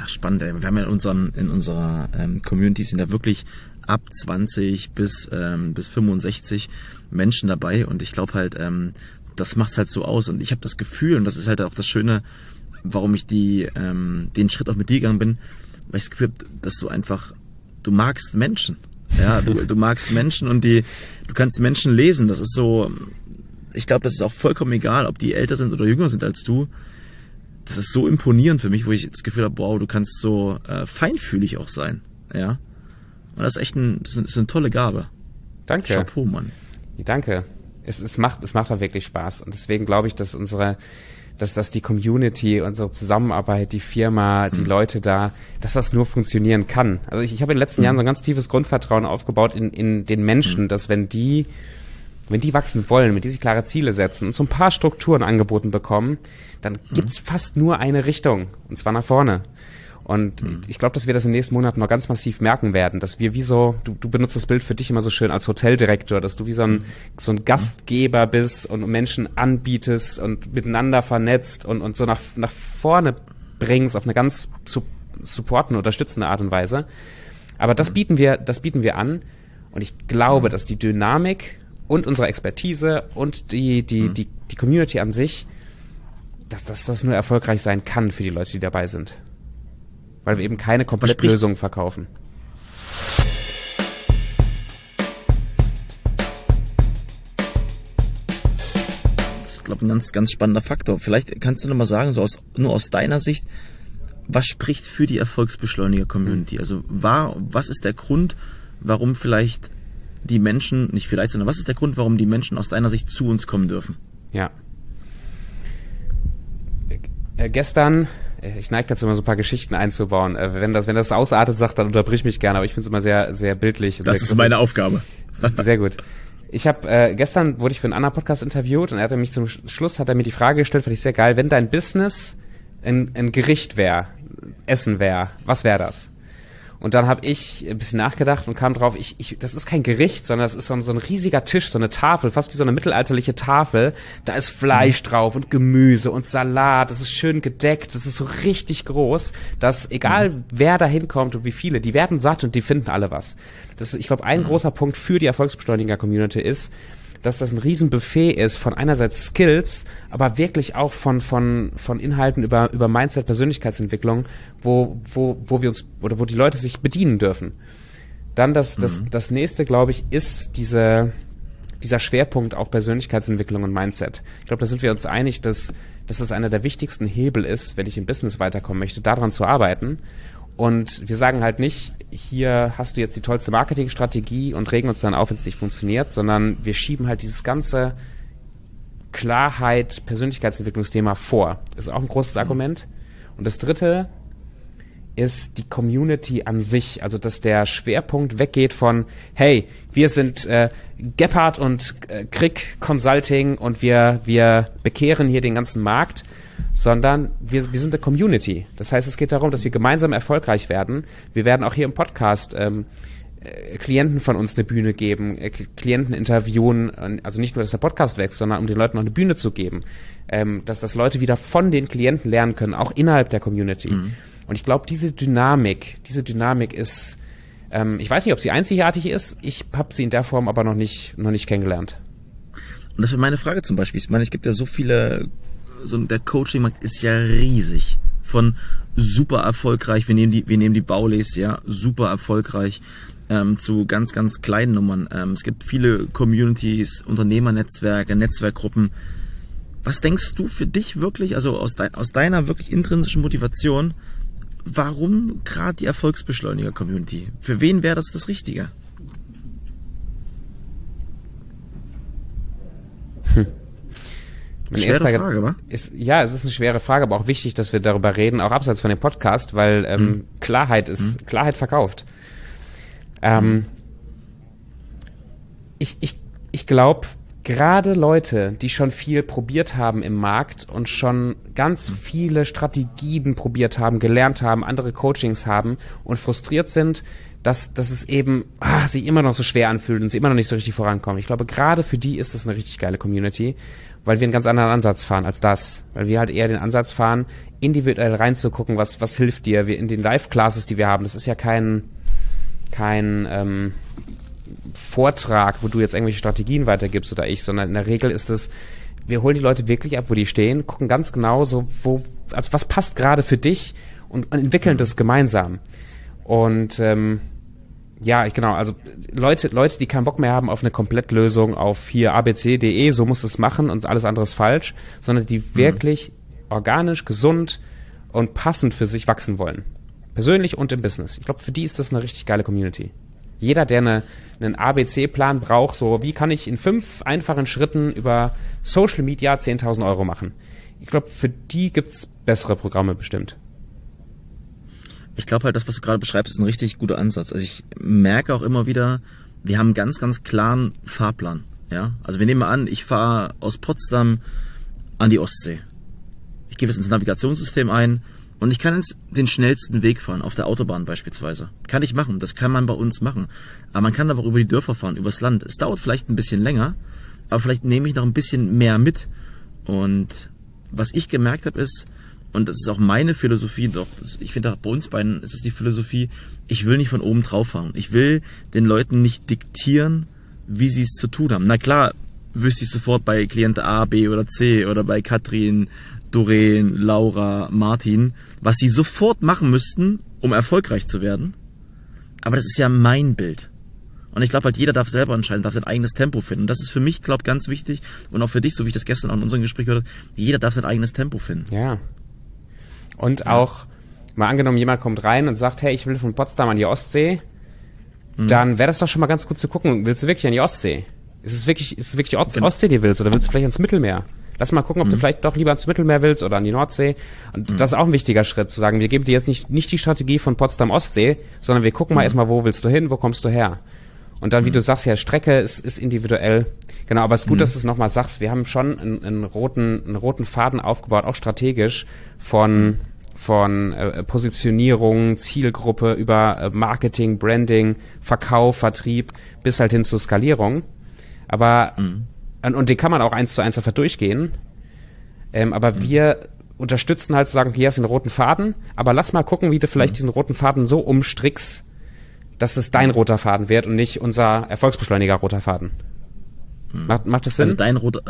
Ach, spannend. Wir haben ja in, unserem, in unserer ähm, Community sind da wirklich ab 20 bis, ähm, bis 65 Menschen dabei und ich glaube halt, ähm, das macht's halt so aus und ich habe das Gefühl und das ist halt auch das Schöne, warum ich die, ähm, den Schritt auch mit dir gegangen bin, weil ich das Gefühl habe, dass du einfach, du magst Menschen. Ja, du, du magst Menschen und die, du kannst Menschen lesen. Das ist so, ich glaube, das ist auch vollkommen egal, ob die älter sind oder jünger sind als du. Das ist so imponierend für mich, wo ich das Gefühl habe, wow, du kannst so äh, feinfühlig auch sein. Ja. Und das ist echt ein, das ist eine tolle Gabe. Danke. Chapeau, Mann. Danke. Es, es macht, es macht auch wirklich Spaß. Und deswegen glaube ich, dass unsere, dass das die Community, unsere Zusammenarbeit, die Firma, die mhm. Leute da, dass das nur funktionieren kann. Also ich, ich habe in den letzten mhm. Jahren so ein ganz tiefes Grundvertrauen aufgebaut in, in den Menschen, mhm. dass wenn die, wenn die wachsen wollen, wenn die sich klare Ziele setzen und so ein paar Strukturen angeboten bekommen, dann mhm. gibt's fast nur eine Richtung, und zwar nach vorne. Und mhm. ich glaube, dass wir das in den nächsten Monaten noch ganz massiv merken werden, dass wir wie so, du, du benutzt das Bild für dich immer so schön als Hoteldirektor, dass du wie so ein, mhm. so ein Gastgeber bist und Menschen anbietest und miteinander vernetzt und, und so nach, nach vorne bringst auf eine ganz su supportende, unterstützende Art und Weise. Aber das mhm. bieten wir, das bieten wir an. Und ich glaube, mhm. dass die Dynamik und unsere Expertise und die, die, mhm. die, die Community an sich, dass, dass das nur erfolgreich sein kann für die Leute, die dabei sind weil wir eben keine Komplettlösung verkaufen. Das ist, glaube ich, ein ganz, ganz spannender Faktor. Vielleicht kannst du noch mal sagen, so aus, nur aus deiner Sicht, was spricht für die Erfolgsbeschleuniger-Community? Also war, was ist der Grund, warum vielleicht die Menschen, nicht vielleicht, sondern was ist der Grund, warum die Menschen aus deiner Sicht zu uns kommen dürfen? Ja. Äh, gestern ich neige dazu immer so ein paar Geschichten einzubauen. Äh, wenn das, wenn das ausartet, sagt, dann unterbrich mich gerne, aber ich finde es immer sehr, sehr bildlich. Das sehr ist meine Aufgabe. Sehr gut. Ich habe äh, gestern wurde ich für einen anderen Podcast interviewt und er hat mich zum Schluss hat er mir die Frage gestellt, fand ich sehr geil, wenn dein Business ein, ein Gericht wäre, Essen wäre, was wäre das? Und dann habe ich ein bisschen nachgedacht und kam drauf, ich, ich, das ist kein Gericht, sondern das ist so ein, so ein riesiger Tisch, so eine Tafel, fast wie so eine mittelalterliche Tafel. Da ist Fleisch mhm. drauf und Gemüse und Salat, das ist schön gedeckt, das ist so richtig groß, dass egal mhm. wer da hinkommt und wie viele, die werden satt und die finden alle was. Das ist, ich glaube, ein mhm. großer Punkt für die Erfolgsbeschleuniger-Community ist, dass das ein Riesenbuffet ist von einerseits Skills, aber wirklich auch von, von, von Inhalten über, über Mindset, Persönlichkeitsentwicklung, wo, wo, wo wir uns, oder wo die Leute sich bedienen dürfen. Dann das, das, mhm. das nächste, glaube ich, ist diese, dieser Schwerpunkt auf Persönlichkeitsentwicklung und Mindset. Ich glaube, da sind wir uns einig, dass, dass das einer der wichtigsten Hebel ist, wenn ich im Business weiterkommen möchte, daran zu arbeiten. Und wir sagen halt nicht, hier hast du jetzt die tollste Marketingstrategie und regen uns dann auf, wenn es nicht funktioniert, sondern wir schieben halt dieses ganze Klarheit, Persönlichkeitsentwicklungsthema vor. Das ist auch ein großes mhm. Argument. Und das dritte ist die Community an sich, also dass der Schwerpunkt weggeht von, hey, wir sind äh, Gephardt und äh, Krieg Consulting und wir, wir bekehren hier den ganzen Markt, sondern wir, wir sind eine Community. Das heißt, es geht darum, dass wir gemeinsam erfolgreich werden. Wir werden auch hier im Podcast ähm, äh, Klienten von uns eine Bühne geben, äh, Klienten interviewen, also nicht nur, dass der Podcast wächst, sondern um den Leuten noch eine Bühne zu geben, ähm, dass das Leute wieder von den Klienten lernen können, auch innerhalb der Community. Mhm. Und ich glaube, diese Dynamik, diese Dynamik ist, ähm, ich weiß nicht, ob sie einzigartig ist, ich habe sie in der Form aber noch nicht, noch nicht kennengelernt. Und das wäre meine Frage zum Beispiel. Ich meine, es gibt ja so viele so der Coaching-Markt ist ja riesig. Von super erfolgreich, wir nehmen die, wir nehmen die Baulis, ja, super erfolgreich, ähm, zu ganz, ganz kleinen Nummern. Ähm, es gibt viele Communities, Unternehmernetzwerke, Netzwerkgruppen. Was denkst du für dich wirklich, also aus, de aus deiner wirklich intrinsischen Motivation, warum gerade die Erfolgsbeschleuniger-Community? Für wen wäre das das Richtige? Hm. Mein schwere erster Frage, wa? Ist, ja, es ist eine schwere Frage, aber auch wichtig, dass wir darüber reden, auch abseits von dem Podcast, weil ähm, hm. Klarheit ist, hm. Klarheit verkauft. Ähm, hm. ich ich, ich glaube, gerade Leute, die schon viel probiert haben im Markt und schon ganz hm. viele Strategien probiert haben, gelernt haben, andere Coachings haben und frustriert sind, dass, dass es eben ah, sich immer noch so schwer anfühlt und sie immer noch nicht so richtig vorankommen. Ich glaube, gerade für die ist das eine richtig geile Community weil wir einen ganz anderen Ansatz fahren als das. Weil wir halt eher den Ansatz fahren, individuell reinzugucken, was, was hilft dir. Wir in den Live-Classes, die wir haben, das ist ja kein, kein ähm, Vortrag, wo du jetzt irgendwelche Strategien weitergibst oder ich, sondern in der Regel ist es, wir holen die Leute wirklich ab, wo die stehen, gucken ganz genau so, wo, also was passt gerade für dich und, und entwickeln das gemeinsam. Und ähm, ja, ich, genau, also Leute, Leute, die keinen Bock mehr haben auf eine Komplettlösung auf hier abc.de, so muss es machen und alles andere ist falsch, sondern die mhm. wirklich organisch, gesund und passend für sich wachsen wollen. Persönlich und im Business. Ich glaube, für die ist das eine richtig geile Community. Jeder, der eine, einen ABC-Plan braucht, so wie kann ich in fünf einfachen Schritten über Social Media 10.000 Euro machen. Ich glaube, für die gibt's bessere Programme bestimmt ich glaube halt, das, was du gerade beschreibst, ist ein richtig guter Ansatz. Also ich merke auch immer wieder, wir haben einen ganz, ganz klaren Fahrplan. Ja, also wir nehmen mal an, ich fahre aus Potsdam an die Ostsee. Ich gebe es ins Navigationssystem ein und ich kann jetzt den schnellsten Weg fahren, auf der Autobahn beispielsweise. Kann ich machen, das kann man bei uns machen. Aber man kann aber auch über die Dörfer fahren, übers Land. Es dauert vielleicht ein bisschen länger, aber vielleicht nehme ich noch ein bisschen mehr mit. Und was ich gemerkt habe, ist, und das ist auch meine Philosophie, doch ich finde bei uns beiden ist es die Philosophie, ich will nicht von oben drauf fahren. Ich will den Leuten nicht diktieren, wie sie es zu tun haben. Na klar, wüsste ich sofort bei Klient A, B oder C oder bei Katrin, Doreen, Laura, Martin, was sie sofort machen müssten, um erfolgreich zu werden. Aber das ist ja mein Bild. Und ich glaube halt, jeder darf selber entscheiden, darf sein eigenes Tempo finden. Und das ist für mich, glaube ganz wichtig und auch für dich, so wie ich das gestern auch in unserem Gespräch gehört habe, jeder darf sein eigenes Tempo finden. Ja, und ja. auch, mal angenommen, jemand kommt rein und sagt, hey, ich will von Potsdam an die Ostsee, mhm. dann wäre das doch schon mal ganz gut zu gucken, willst du wirklich an die Ostsee? Ist es wirklich, ist es wirklich Ost genau. Ostsee, die willst, oder willst du vielleicht ans Mittelmeer? Lass mal gucken, ob mhm. du vielleicht doch lieber ins Mittelmeer willst oder an die Nordsee. Und mhm. das ist auch ein wichtiger Schritt, zu sagen, wir geben dir jetzt nicht, nicht die Strategie von Potsdam-Ostsee, sondern wir gucken mal mhm. erstmal, wo willst du hin, wo kommst du her? Und dann, wie mhm. du sagst, ja, Strecke ist, ist individuell. Genau, aber es ist gut, mhm. dass du es nochmal sagst. Wir haben schon einen, einen, roten, einen roten Faden aufgebaut, auch strategisch von, von äh, Positionierung, Zielgruppe über äh, Marketing, Branding, Verkauf, Vertrieb bis halt hin zur Skalierung. Aber mhm. und, und den kann man auch eins zu eins einfach durchgehen. Ähm, aber mhm. wir unterstützen halt zu sagen, hier hast du einen roten Faden, aber lass mal gucken, wie du vielleicht mhm. diesen roten Faden so umstrickst, dass es dein roter Faden wird und nicht unser Erfolgsbeschleuniger roter Faden. Mhm. Macht, macht das Sinn? Also dein roter,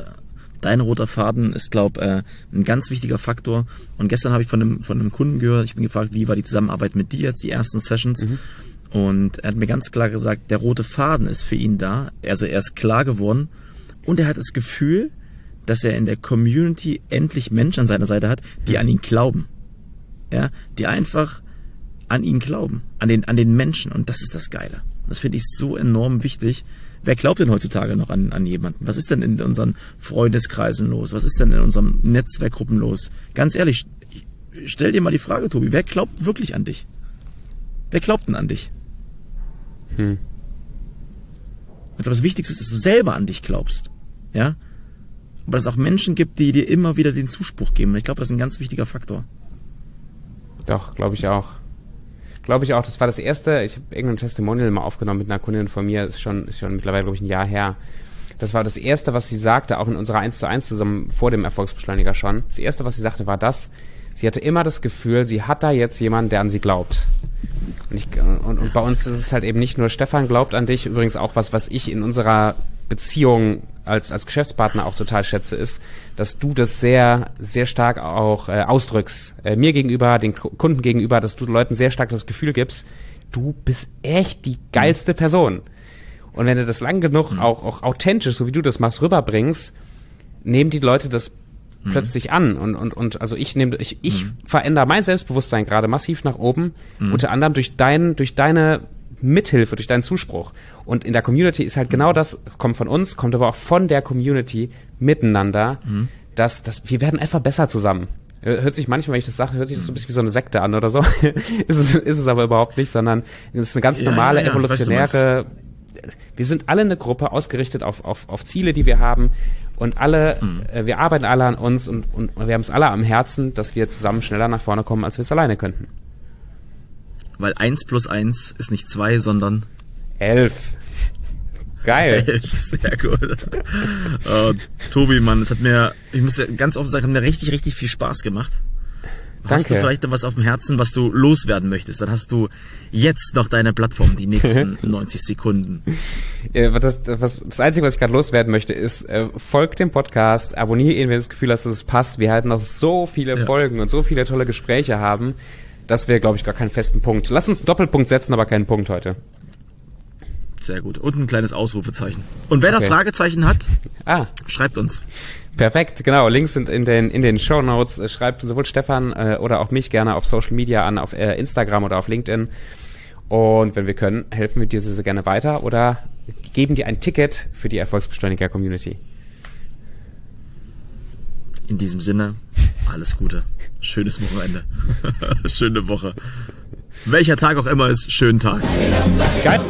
dein roter Faden ist, glaube äh, ein ganz wichtiger Faktor. Und gestern habe ich von einem, von einem Kunden gehört, ich bin gefragt, wie war die Zusammenarbeit mit dir jetzt, die ersten Sessions. Mhm. Und er hat mir ganz klar gesagt, der rote Faden ist für ihn da. Also er ist klar geworden. Und er hat das Gefühl, dass er in der Community endlich Menschen an seiner Seite hat, die mhm. an ihn glauben. Ja, die einfach an ihn glauben, an den, an den Menschen. Und das ist das Geile. Das finde ich so enorm wichtig. Wer glaubt denn heutzutage noch an, an jemanden? Was ist denn in unseren Freundeskreisen los? Was ist denn in unseren Netzwerkgruppen los? Ganz ehrlich, stell dir mal die Frage, Tobi, wer glaubt wirklich an dich? Wer glaubt denn an dich? Hm. Ich glaube, das Wichtigste ist, dass du selber an dich glaubst. Ja? Aber dass es auch Menschen gibt, die dir immer wieder den Zuspruch geben. Ich glaube, das ist ein ganz wichtiger Faktor. Doch, glaube ich auch glaube ich auch, das war das erste, ich habe irgendein Testimonial mal aufgenommen mit einer Kundin von mir, ist schon, ist schon mittlerweile, glaube ich, ein Jahr her. Das war das erste, was sie sagte, auch in unserer 1 zu 1 zusammen vor dem Erfolgsbeschleuniger schon. Das erste, was sie sagte, war das. Sie hatte immer das Gefühl, sie hat da jetzt jemanden, der an sie glaubt. Und, ich, und, und bei uns ist es halt eben nicht nur Stefan glaubt an dich, übrigens auch was, was ich in unserer Beziehung als, als Geschäftspartner auch total schätze, ist, dass du das sehr, sehr stark auch äh, ausdrückst. Äh, mir gegenüber, den Kunden gegenüber, dass du Leuten sehr stark das Gefühl gibst, du bist echt die geilste Person. Und wenn du das lang genug mhm. auch, auch authentisch, so wie du das machst, rüberbringst, nehmen die Leute das mhm. plötzlich an. Und, und, und also ich nehme, ich, ich mhm. verändere mein Selbstbewusstsein gerade massiv nach oben, mhm. unter anderem durch dein, durch deine Mithilfe, durch deinen Zuspruch. Und in der Community ist halt genau das, kommt von uns, kommt aber auch von der Community miteinander, mhm. dass, dass wir werden einfach besser zusammen. Äh, hört sich manchmal, wenn ich das sage, hört sich das so ein bisschen wie so eine Sekte an oder so. ist, es, ist es aber überhaupt nicht, sondern es ist eine ganz normale, ja, ja, evolutionäre. Wir sind alle eine Gruppe ausgerichtet auf, auf, auf Ziele, die wir haben. Und alle, mhm. äh, wir arbeiten alle an uns und, und wir haben es alle am Herzen, dass wir zusammen schneller nach vorne kommen, als wir es alleine könnten. Weil eins plus eins ist nicht zwei, sondern elf. Geil. Elf, sehr gut. uh, Tobi, Mann, es hat mir, ich muss ja ganz offen sagen, hat mir richtig, richtig viel Spaß gemacht. Danke. Hast du vielleicht noch was auf dem Herzen, was du loswerden möchtest? Dann hast du jetzt noch deine Plattform, die nächsten 90 Sekunden. Das, das, das Einzige, was ich gerade loswerden möchte, ist, äh, folg dem Podcast, abonniere ihn, wenn du das Gefühl hast, dass es passt. Wir halten noch so viele ja. Folgen und so viele tolle Gespräche haben. Das wäre, glaube ich, gar keinen festen Punkt. Lass uns einen Doppelpunkt setzen, aber keinen Punkt heute. Sehr gut. Und ein kleines Ausrufezeichen. Und wer okay. da Fragezeichen hat, ah. schreibt uns. Perfekt, genau. Links sind in den, in den Show Notes. Äh, schreibt sowohl Stefan äh, oder auch mich gerne auf Social Media an, auf äh, Instagram oder auf LinkedIn. Und wenn wir können, helfen wir dir sehr gerne weiter oder geben dir ein Ticket für die Erfolgsbeschleuniger Community. In diesem Sinne, alles Gute. Schönes Wochenende. Schöne Woche. Welcher Tag auch immer ist, schönen Tag. Geil.